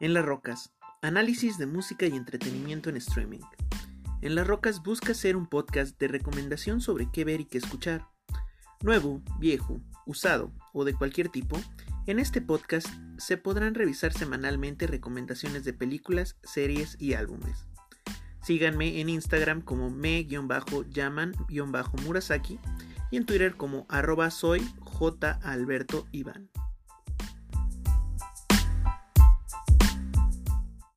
En las rocas, análisis de música y entretenimiento en streaming. En las rocas busca ser un podcast de recomendación sobre qué ver y qué escuchar. Nuevo, viejo, usado o de cualquier tipo, en este podcast se podrán revisar semanalmente recomendaciones de películas, series y álbumes. Síganme en Instagram como me-yaman-murasaki y en Twitter como arroba soy J. Alberto Iván.